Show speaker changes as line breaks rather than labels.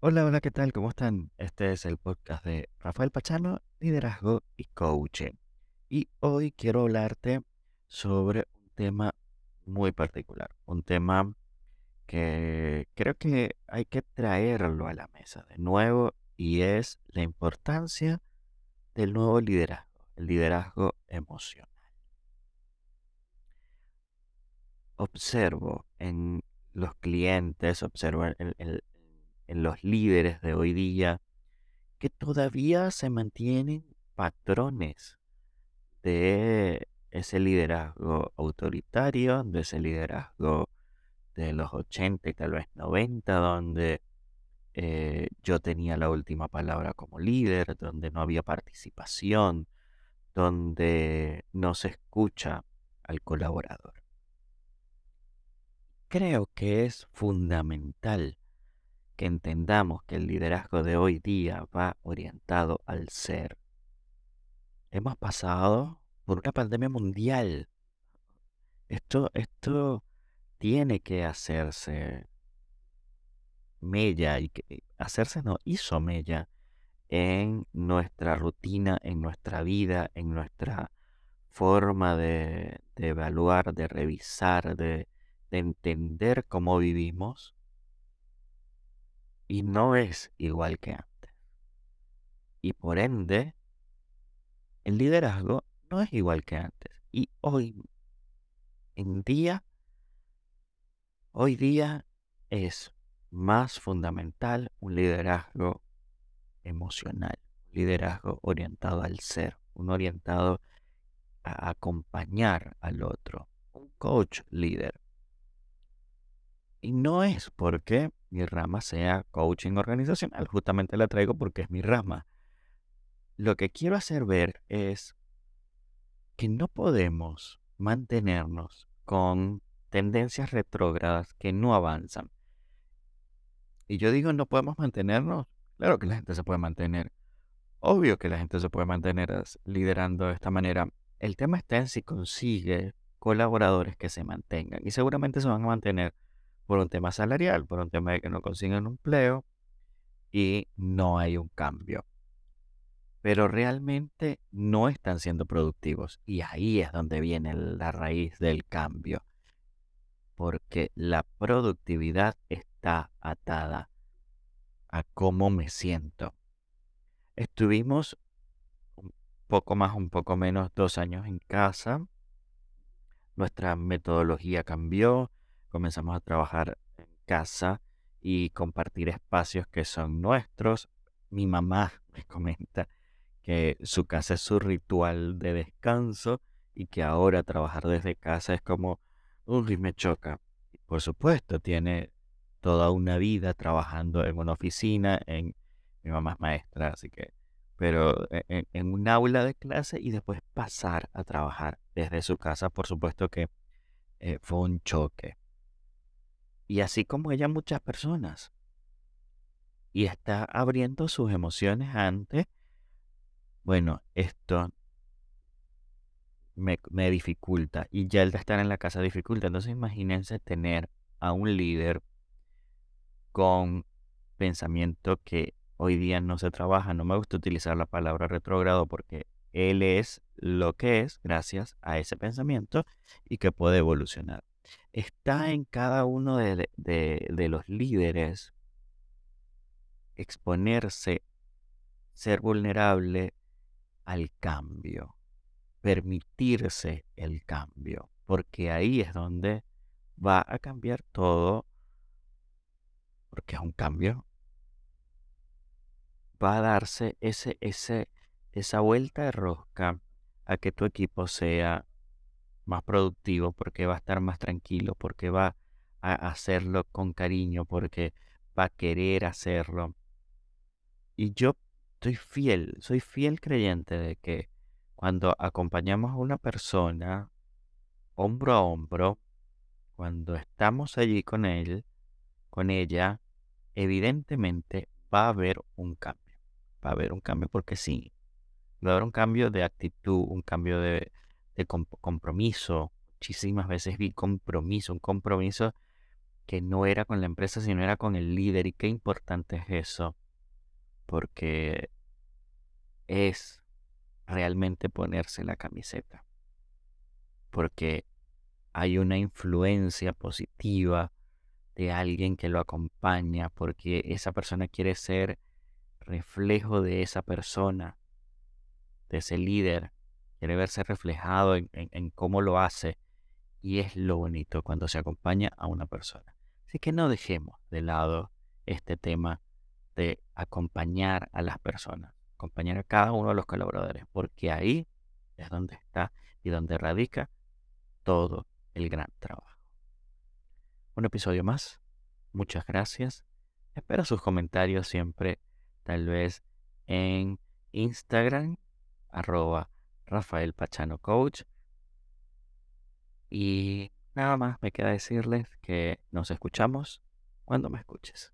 Hola, hola, ¿qué tal? ¿Cómo están? Este es el podcast de Rafael Pachano, Liderazgo y Coaching. Y hoy quiero hablarte sobre un tema muy particular, un tema que creo que hay que traerlo a la mesa de nuevo y es la importancia del nuevo liderazgo, el liderazgo emocional. Observo en los clientes, observo en, en- en los líderes de hoy día que todavía se mantienen patrones de ese liderazgo autoritario, de ese liderazgo de los 80 y tal vez 90, donde eh, yo tenía la última palabra como líder, donde no había participación, donde no se escucha al colaborador. Creo que es fundamental que entendamos que el liderazgo de hoy día va orientado al ser. Hemos pasado por una pandemia mundial. Esto, esto tiene que hacerse mella y que hacerse no hizo mella en nuestra rutina, en nuestra vida, en nuestra forma de, de evaluar, de revisar, de, de entender cómo vivimos. Y no es igual que antes. Y por ende, el liderazgo no es igual que antes. Y hoy en día, hoy día es más fundamental un liderazgo emocional, un liderazgo orientado al ser, un orientado a acompañar al otro, un coach líder. Y no es porque mi rama sea coaching organizacional, justamente la traigo porque es mi rama. Lo que quiero hacer ver es que no podemos mantenernos con tendencias retrógradas que no avanzan. Y yo digo, no podemos mantenernos. Claro que la gente se puede mantener. Obvio que la gente se puede mantener liderando de esta manera. El tema está en si consigue colaboradores que se mantengan. Y seguramente se van a mantener por un tema salarial, por un tema de que no consiguen un empleo y no hay un cambio. Pero realmente no están siendo productivos. Y ahí es donde viene la raíz del cambio. Porque la productividad está atada a cómo me siento. Estuvimos un poco más, un poco menos, dos años en casa. Nuestra metodología cambió. Comenzamos a trabajar en casa y compartir espacios que son nuestros. Mi mamá me comenta que su casa es su ritual de descanso y que ahora trabajar desde casa es como, uy, me choca. Por supuesto, tiene toda una vida trabajando en una oficina, en mi mamá es maestra, así que, pero e, e, en, un aula de clase y después pasar a trabajar desde su casa, por supuesto que eh, fue un choque. Y así como ella, muchas personas. Y está abriendo sus emociones ante, bueno, esto me, me dificulta. Y ya el de estar en la casa dificulta. Entonces imagínense tener a un líder con pensamiento que hoy día no se trabaja. No me gusta utilizar la palabra retrógrado porque él es lo que es gracias a ese pensamiento y que puede evolucionar. Está en cada uno de, de los líderes exponerse, ser vulnerable al cambio, permitirse el cambio, porque ahí es donde va a cambiar todo porque es un cambio, va a darse ese, ese, esa vuelta de rosca a que tu equipo sea más productivo, porque va a estar más tranquilo, porque va a hacerlo con cariño, porque va a querer hacerlo. Y yo estoy fiel, soy fiel creyente de que cuando acompañamos a una persona hombro a hombro, cuando estamos allí con él, con ella, evidentemente va a haber un cambio. Va a haber un cambio porque sí. Va a haber un cambio de actitud, un cambio de, compromiso. Muchísimas veces vi compromiso, un compromiso que no era con la empresa, sino era con el líder. Y qué importante es eso, porque es realmente ponerse la camiseta, porque hay una influencia positiva de alguien que lo acompaña, porque esa persona quiere ser reflejo de esa persona, de ese líder, quiere verse reflejado en, en cómo lo hace. Y es lo bonito cuando se acompaña a una persona. Así que no dejemos de lado este tema de acompañar a las personas, acompañar a cada uno de los colaboradores, porque ahí es donde está y donde radica todo el gran trabajo. Un episodio más. Muchas gracias. Espero sus comentarios siempre, tal vez en Instagram, arroba Rafael Pachano Coach. Y nada más me queda decirles que nos escuchamos cuando me escuches.